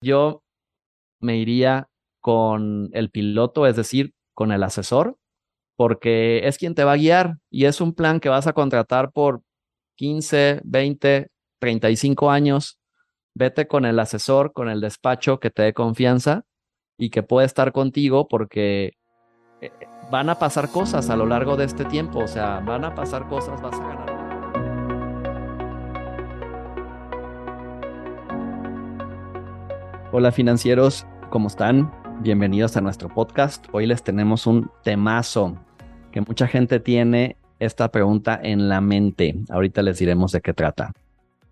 Yo me iría con el piloto, es decir, con el asesor, porque es quien te va a guiar y es un plan que vas a contratar por 15, 20, 35 años. Vete con el asesor, con el despacho que te dé confianza y que puede estar contigo porque eh, van a pasar cosas a lo largo de este tiempo, o sea, van a pasar cosas, vas a ganar. Hola financieros, ¿cómo están? Bienvenidos a nuestro podcast. Hoy les tenemos un temazo que mucha gente tiene esta pregunta en la mente. Ahorita les diremos de qué trata.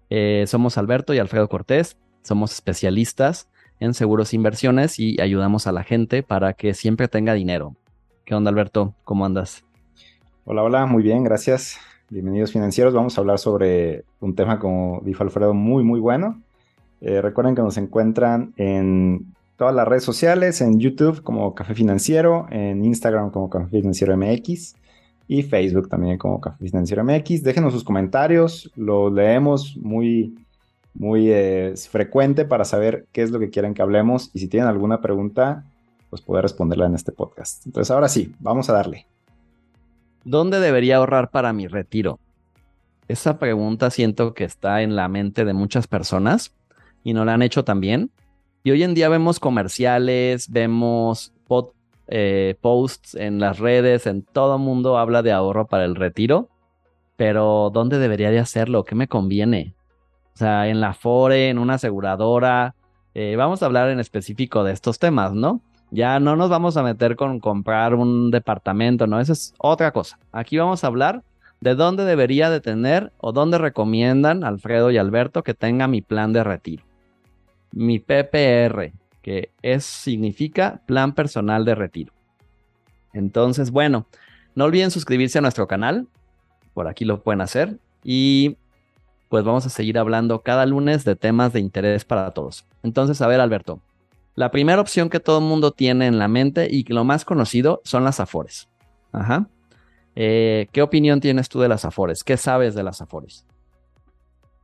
Eh, somos Alberto y Alfredo Cortés, somos especialistas en seguros e inversiones y ayudamos a la gente para que siempre tenga dinero. ¿Qué onda Alberto? ¿Cómo andas? Hola, hola, muy bien, gracias. Bienvenidos financieros. Vamos a hablar sobre un tema, como dijo Alfredo, muy, muy bueno eh, recuerden que nos encuentran en todas las redes sociales, en YouTube como Café Financiero, en Instagram como Café Financiero MX y Facebook también como Café Financiero MX. Déjenos sus comentarios, los leemos muy, muy eh, frecuente para saber qué es lo que quieren que hablemos y si tienen alguna pregunta, pues poder responderla en este podcast. Entonces ahora sí, vamos a darle. ¿Dónde debería ahorrar para mi retiro? Esa pregunta siento que está en la mente de muchas personas y no la han hecho también. Y hoy en día vemos comerciales, vemos eh, posts en las redes, en todo mundo habla de ahorro para el retiro, pero ¿dónde debería de hacerlo? ¿Qué me conviene? O sea, en la Fore, en una aseguradora. Eh, vamos a hablar en específico de estos temas, ¿no? Ya no nos vamos a meter con comprar un departamento, ¿no? Esa es otra cosa. Aquí vamos a hablar de dónde debería de tener o dónde recomiendan Alfredo y Alberto que tenga mi plan de retiro mi PPR, que es, significa Plan Personal de Retiro. Entonces, bueno, no olviden suscribirse a nuestro canal, por aquí lo pueden hacer, y pues vamos a seguir hablando cada lunes de temas de interés para todos. Entonces, a ver, Alberto, la primera opción que todo el mundo tiene en la mente y que lo más conocido son las Afores. Ajá. Eh, ¿Qué opinión tienes tú de las Afores? ¿Qué sabes de las Afores?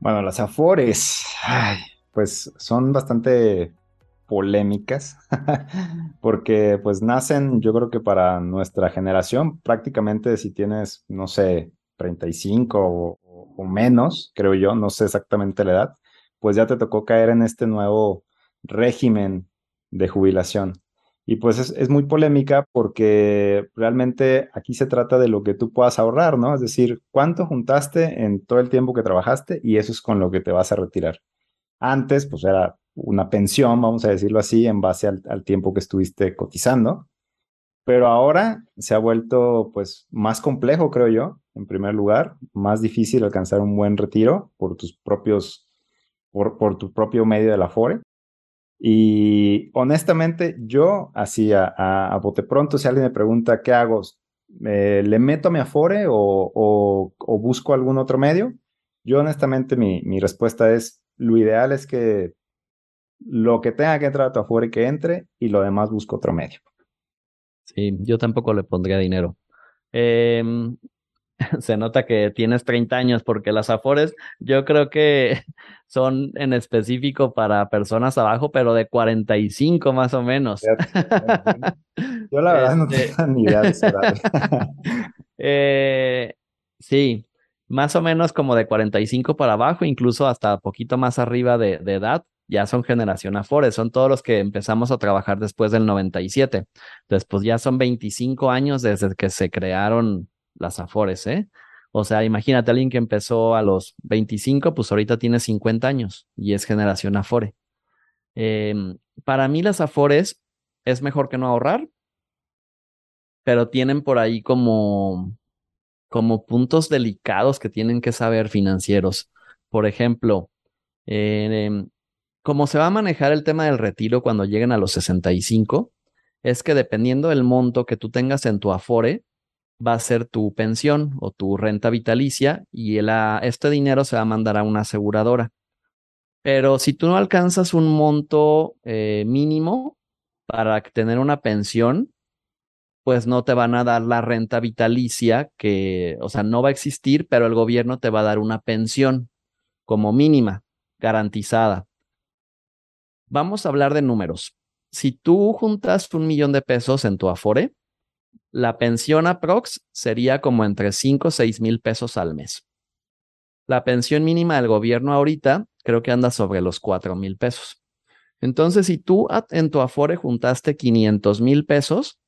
Bueno, las Afores. Ay, pues son bastante polémicas porque pues nacen yo creo que para nuestra generación prácticamente si tienes no sé 35 o, menos creo yo no sé exactamente la edad pues ya te tocó caer en este nuevo régimen de jubilación y pues es, es, muy polémica porque realmente aquí se trata de lo que tú puedas ahorrar, ¿no? Es decir, cuánto juntaste en todo el tiempo que trabajaste y eso es con lo que te vas a retirar. Antes, pues era una pensión, vamos a decirlo así, en base al, tiempo que estuviste cotizando. Pero ahora se ha vuelto pues más complejo, creo yo, en primer lugar, más difícil alcanzar un buen retiro por tus propios, por, por tu propio medio de la FORE. Y honestamente, yo así a, a, bote pronto, si alguien me pregunta qué hago, ¿le meto a mi Afore o, o, o, busco algún otro medio? Yo honestamente mi, mi respuesta es lo ideal es que lo que tenga que entrar a tu afuera y que entre y lo demás busco otro medio. Sí, yo tampoco le pondría dinero. Em, se nota que tienes 30 años porque las Afores yo creo que son en específico para personas abajo, pero de 45 más o menos. Yo la verdad no este tengo ni idea de eso. eh, sí, más o menos como de 45 para abajo, incluso hasta poquito más arriba de, edad, ya son generación Afores, son todos los que empezamos a trabajar después del 97. Entonces, pues ya son 25 años desde que se crearon las Afores, ¿eh? O sea, imagínate alguien que empezó a los 25, pues ahorita tiene 50 años y es generación Afore. Em, para mí las Afores es mejor que no ahorrar, pero tienen por ahí como como puntos delicados que tienen que saber financieros. Por ejemplo, eh, cómo se va a manejar el tema del retiro cuando lleguen a los 65, es que dependiendo del monto que tú tengas en tu Afore, va a ser tu pensión o tu renta vitalicia y este dinero se va a mandar a una aseguradora. Pero si tú no alcanzas un monto eh, mínimo para tener una pensión, pues no te van a dar la renta vitalicia que, o sea, no va a existir, pero el gobierno te va a dar una pensión como mínima, garantizada. Vamos a hablar de números. Si tú juntas un millón de pesos en tu Afore, la pensión aprox sería como entre 5 o 6 mil pesos al mes. La pensión mínima del gobierno ahorita creo que anda sobre los 4 mil pesos. Entonces, si tú en tu Afore juntaste 500 mil pesos,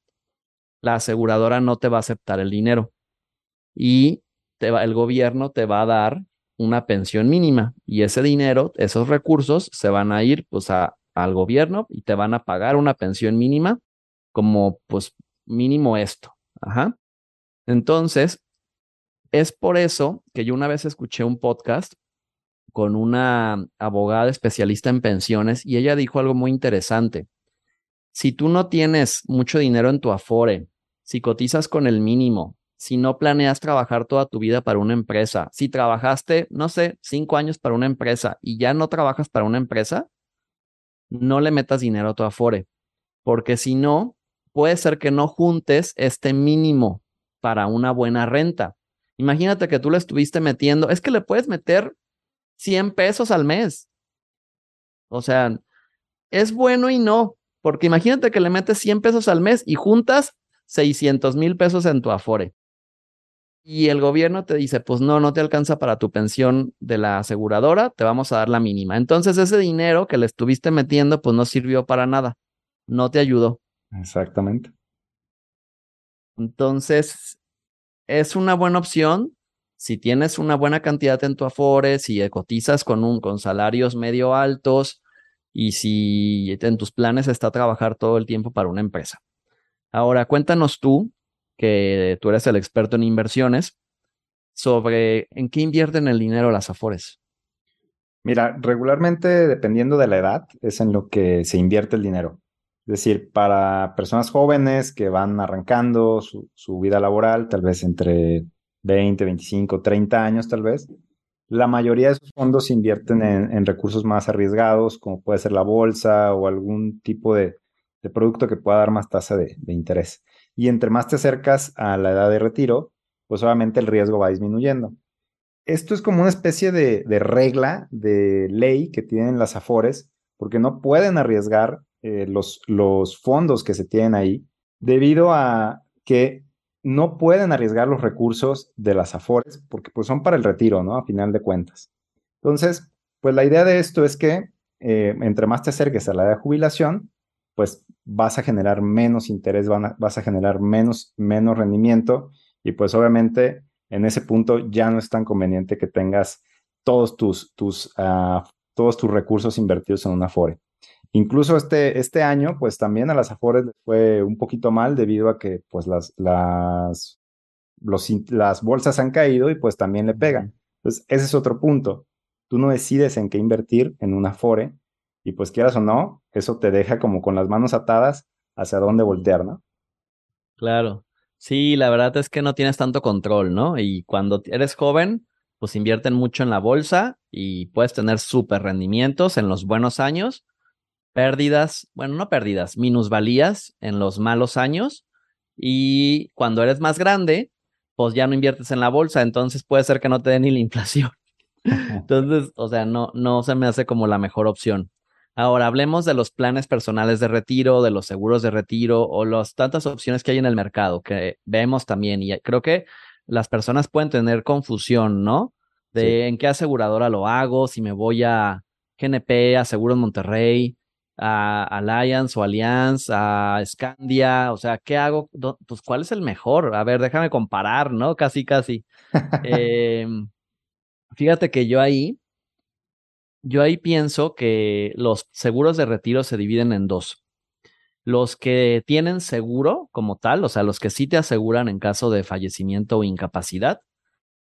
la aseguradora no te va a aceptar el dinero y el gobierno te va a dar una pensión mínima y ese dinero, esos recursos se van a ir pues al gobierno y te van a pagar una pensión mínima como pues mínimo esto. Ajá. Entonces, es por eso que yo una vez escuché un podcast con una abogada especialista en pensiones y ella dijo algo muy interesante. Si tú no tienes mucho dinero en tu afore, si cotizas con el mínimo, si no planeas trabajar toda tu vida para una empresa, si trabajaste, no sé, cinco años para una empresa y ya no trabajas para una empresa, no le metas dinero a tu afore, porque si no, puede ser que no juntes este mínimo para una buena renta. Imagínate que tú le estuviste metiendo, es que le puedes meter 100 pesos al mes. O sea, es bueno y no, porque imagínate que le metes 100 pesos al mes y juntas 600 mil pesos en tu afore. Y el gobierno te dice, pues no, no te alcanza para tu pensión de la aseguradora, te vamos a dar la mínima. Entonces ese dinero que le estuviste metiendo, pues no sirvió para nada, no te ayudó. Exactamente. Entonces, es una buena opción si tienes una buena cantidad en tu Afore, si cotizas con, un, con salarios medio altos y si en tus planes está trabajar todo el tiempo para una empresa. Ahora, cuéntanos tú, que tú eres el experto en inversiones, sobre en qué invierten el dinero las Afores. Mira, regularmente, dependiendo de la edad, es en lo que se invierte el dinero. Es decir, para personas jóvenes que van arrancando su, vida laboral, tal vez entre 20, 25, 30 años tal vez, la mayoría de esos fondos se invierten en, recursos más arriesgados, como puede ser la bolsa o algún tipo de, producto que pueda dar más tasa de, interés. Y entre más te acercas a la edad de retiro, pues obviamente el riesgo va disminuyendo. Esto es como una especie de, de regla, de ley que tienen las AFORES, porque no pueden arriesgar eh, los, los fondos que se tienen ahí, debido a que no pueden arriesgar los recursos de las AFORES porque pues son para el retiro, ¿no? A final de cuentas. Entonces, pues la idea de esto es que eh, entre más te acerques a la edad de jubilación, pues vas a generar menos interés, vas a generar menos, menos rendimiento y pues obviamente en ese punto ya no es tan conveniente que tengas todos tus, tus, ah, todos tus recursos invertidos en una Afore. Incluso este, este año, pues también a las Afores fue un poquito mal debido a que pues las, las, los, las bolsas han caído y pues también le pegan. Entonces, ese es otro punto. Tú no decides en qué invertir en una Afore y pues quieras o no, eso te deja como con las manos atadas hacia dónde voltear, ¿no? Claro. Sí, la verdad es que no tienes tanto control, ¿no? Y cuando eres joven, pues invierten mucho en la bolsa y puedes tener súper rendimientos en los buenos años pérdidas, bueno, no pérdidas, minusvalías en los malos años y cuando eres más grande, pues ya no inviertes en la bolsa, entonces puede ser que no te dé ni la inflación. Entonces, o sea, no, no se me hace como la mejor opción. Ahora, hablemos de los planes personales de retiro, de los seguros de retiro o las tantas opciones que hay en el mercado que vemos también. Y creo que las personas pueden tener confusión, ¿no? De en qué aseguradora lo hago, si me voy a GNP, a Seguros Monterrey, a Alliance o Allianz, a Scandia, o sea, ¿qué hago? Pues, ¿cuál es el mejor? A ver, déjame comparar, ¿no? Casi, casi. Em, fíjate que yo ahí, yo ahí pienso que los seguros de retiro se dividen en dos. Los que tienen seguro como tal, o sea, los que sí te aseguran en caso de fallecimiento o incapacidad,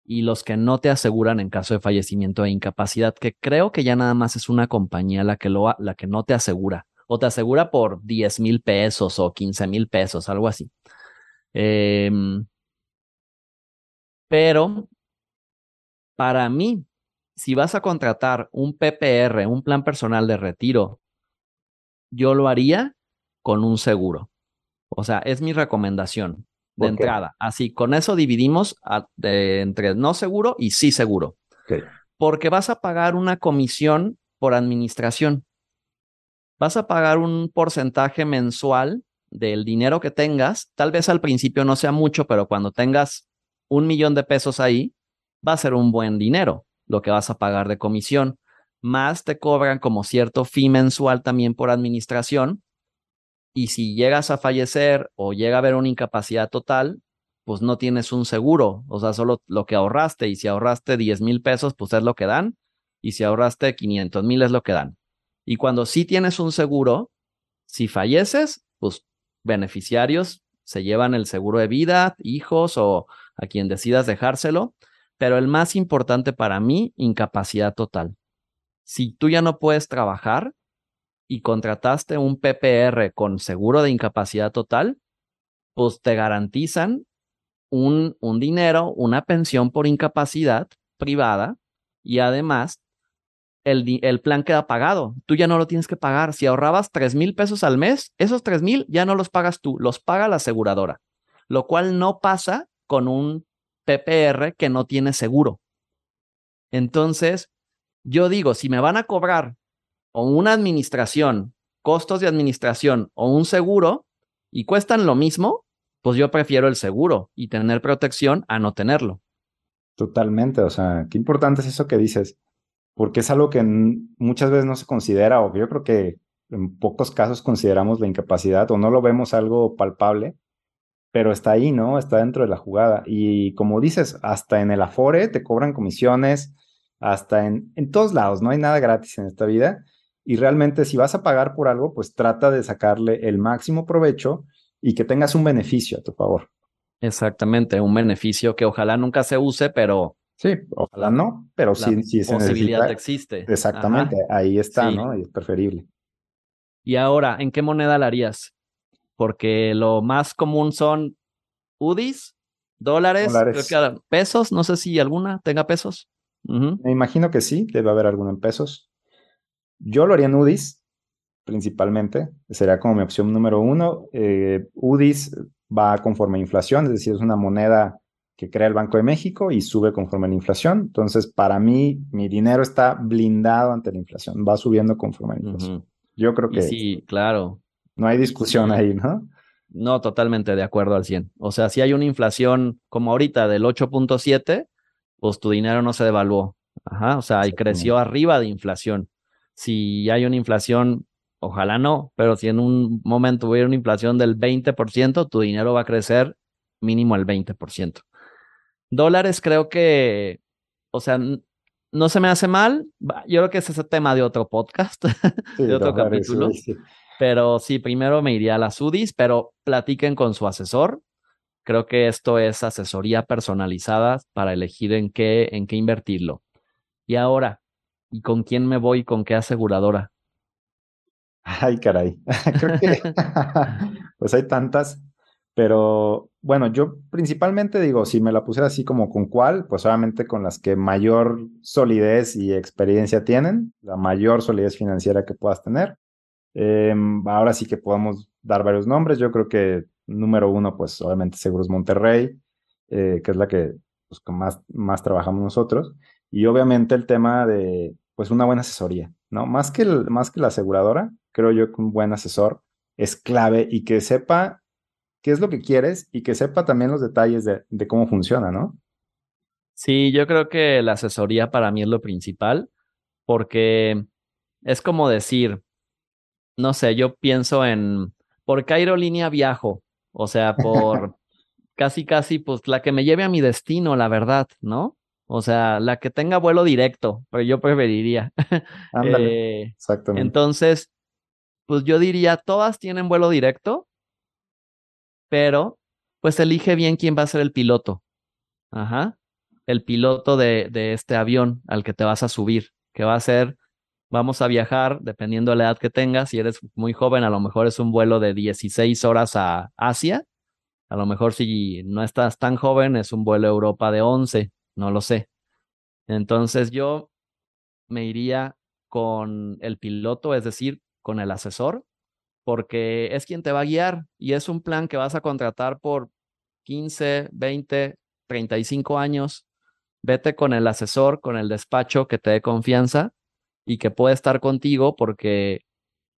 y los que no te aseguran en caso de fallecimiento e incapacidad, que creo que ya nada más es una compañía la que, lo, la que no te asegura, o te asegura por 10 mil pesos o 15 mil pesos, algo así. Em, pero para mí, si vas a contratar un PPR, un plan personal de retiro, yo lo haría con un seguro. O sea, es mi recomendación de entrada. Así, con eso dividimos entre no seguro y sí seguro. Porque vas a pagar una comisión por administración. vas a pagar un porcentaje mensual del dinero que tengas. Tal vez al principio no sea mucho, pero cuando tengas un millón de pesos ahí, va a ser un buen dinero lo que vas a pagar de comisión. Más te cobran como cierto fee mensual también por administración. Y si llegas a fallecer o llega a haber una incapacidad total, pues no tienes un seguro, o sea, solo lo que ahorraste. Y si ahorraste 10 mil pesos, pues es lo que dan. Y si ahorraste 500 mil es lo que dan. Y cuando sí tienes un seguro, si falleces, pues beneficiarios se llevan el seguro de vida, hijos o a quien decidas dejárselo. Pero el más importante para mí, incapacidad total. Si tú ya no puedes trabajar y contrataste un PPR con seguro de incapacidad total, pues te garantizan un, un dinero, una pensión por incapacidad privada y además el, el, plan queda pagado. Tú ya no lo tienes que pagar. Si ahorrabas 3 mil pesos al mes, esos 3 mil ya no los pagas tú, los paga la aseguradora, lo cual no pasa con un PPR que no tiene seguro. Entonces, yo digo, si me van a cobrar o una administración, costos de administración o un seguro y cuestan lo mismo, pues yo prefiero el seguro y tener protección a no tenerlo. Totalmente, o sea, qué importante es eso que dices, porque es algo que muchas veces no se considera, o yo creo que en pocos casos consideramos la incapacidad o no lo vemos algo palpable, pero está ahí, ¿no? Está dentro de la jugada. Y como dices, hasta en el Afore te cobran comisiones, hasta en, en todos lados, no hay nada gratis en esta vida. Y realmente si vas a pagar por algo, pues trata de sacarle el máximo provecho y que tengas un beneficio a tu favor. Exactamente, un beneficio que ojalá nunca se use, pero... Sí, ojalá no, pero sí, sí se posibilidad existe. Exactamente, ahí está, ¿no? Y es preferible. Y ahora, ¿en qué moneda la harías? Porque lo más común son UDIs, dólares, pesos, no sé si alguna tenga pesos. Me imagino que sí, debe haber alguna en pesos. Yo lo haría en UDIs, principalmente, sería como mi opción número uno. Eh, UDIs va conforme a inflación, es decir, es una moneda que crea el Banco de México y sube conforme a la inflación. Entonces, para mí, mi dinero está blindado ante la inflación, va subiendo conforme a la inflación. Yo creo que... sí, claro. No hay discusión ahí, ¿no? No, totalmente de acuerdo al 100. O sea, si hay una inflación como ahorita del 8.7, pues tu dinero no se devaluó. Ajá, o sea, y creció arriba de inflación. Si hay una inflación, ojalá no, pero si en un momento hubiera una inflación del 20%, tu dinero va a crecer mínimo el 20%. Dólares creo que, o sea, no se me hace mal. Yo creo que ese es el tema de otro podcast, de otro capítulo. Pero sí, primero me iría a las UDIs, pero platiquen con su asesor. Creo que esto es asesoría personalizada para elegir en qué, en qué invertirlo. Y ahora, ¿y con quién me voy? ¿Con qué aseguradora? Ay, caray. Creo que pues hay tantas, pero bueno, yo principalmente digo, si me la pusiera así como con cuál, pues obviamente con las que mayor solidez y experiencia tienen, la mayor solidez financiera que puedas tener. Em, ahora sí que podemos dar varios nombres. Yo creo que número uno, pues obviamente Seguros Monterrey, eh, que es la que pues, más, más trabajamos nosotros. Y obviamente el tema de pues una buena asesoría, ¿no? Más que, más que la aseguradora, creo yo que un buen asesor es clave y que sepa qué es lo que quieres y que sepa también los detalles de, de cómo funciona, ¿no? Sí, yo creo que la asesoría para mí es lo principal, porque es como decir, no sé, yo pienso en, ¿por qué aerolínea viajo? O sea, por casi, casi, pues la que me lleve a mi destino, la verdad, ¿no? O sea, la que tenga vuelo directo, pero yo preferiría. Ándale, eh, exactamente. Entonces, pues yo diría, todas tienen vuelo directo, pero pues elige bien quién va a ser el piloto. Ajá. El piloto de, de este avión al que te vas a subir, que va a ser vamos a viajar, dependiendo de la edad que tengas, si eres muy joven, a lo mejor es un vuelo de 16 horas a Asia, a lo mejor si no estás tan joven, es un vuelo a Europa de 11, no lo sé. Entonces yo me iría con el piloto, es decir, con el asesor, porque es quien te va a guiar y es un plan que vas a contratar por 15, 20, 35 años. Vete con el asesor, con el despacho que te dé confianza y que puede estar contigo porque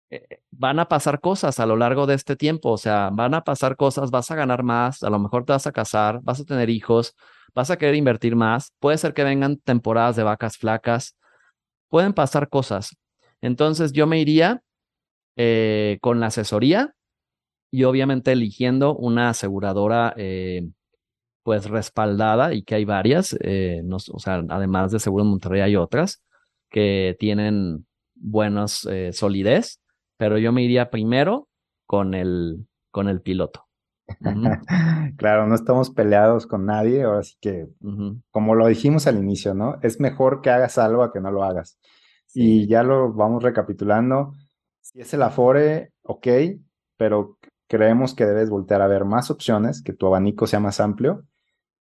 eh, van a pasar cosas a lo largo de este tiempo, o sea, van a pasar cosas, vas a ganar más, a lo mejor te vas a casar, vas a tener hijos, vas a querer invertir más, puede ser que vengan temporadas de vacas flacas, pueden pasar cosas. Entonces yo me iría eh, con la asesoría y obviamente eligiendo una aseguradora eh, pues respaldada y que hay varias, o sea, además de Seguro Monterrey hay otras que tienen buenos solidez pero yo me iría primero con el, con el piloto. claro, no estamos peleados con nadie, ahora sí que, como lo dijimos al inicio, ¿no? Es mejor que hagas algo a que no lo hagas. Y ya lo vamos recapitulando. Si es el Afore, ok, pero creemos que debes voltear a ver más opciones, que tu abanico sea más amplio.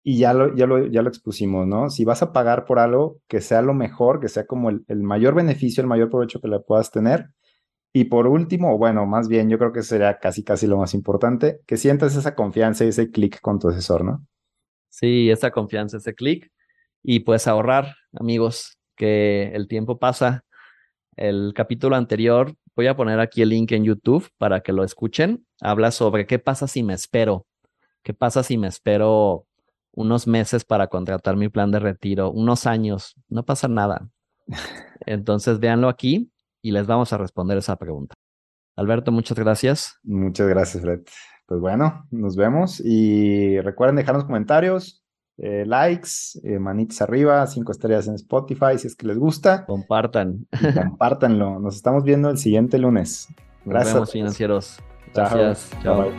Y ya lo, ya lo, ya lo expusimos, ¿no? Si vas a pagar por algo, que sea lo mejor, que sea como el, el mayor beneficio, el mayor provecho que le puedas tener y por último, bueno, más bien yo creo que sería casi, casi lo más importante, que sientas esa confianza y ese clic con tu asesor, ¿no? Sí, esa confianza, ese clic. Y pues ahorrar, amigos, que el tiempo pasa. El capítulo anterior, voy a poner aquí el link en YouTube para que lo escuchen. Habla sobre qué pasa si me espero. ¿Qué pasa si me espero unos meses para contratar mi plan de retiro? Unos años. No pasa nada. Entonces, véanlo aquí y les vamos a responder esa pregunta. Alberto, muchas gracias. Muchas gracias, Fred. Pues bueno, nos vemos y recuerden dejarnos comentarios, eh, likes, eh, manitas arriba, cinco estrellas en Spotify si es que les gusta. Compartan. compártanlo. Nos estamos viendo el siguiente lunes. Gracias. Nos vemos, financieros. Gracias. Chao.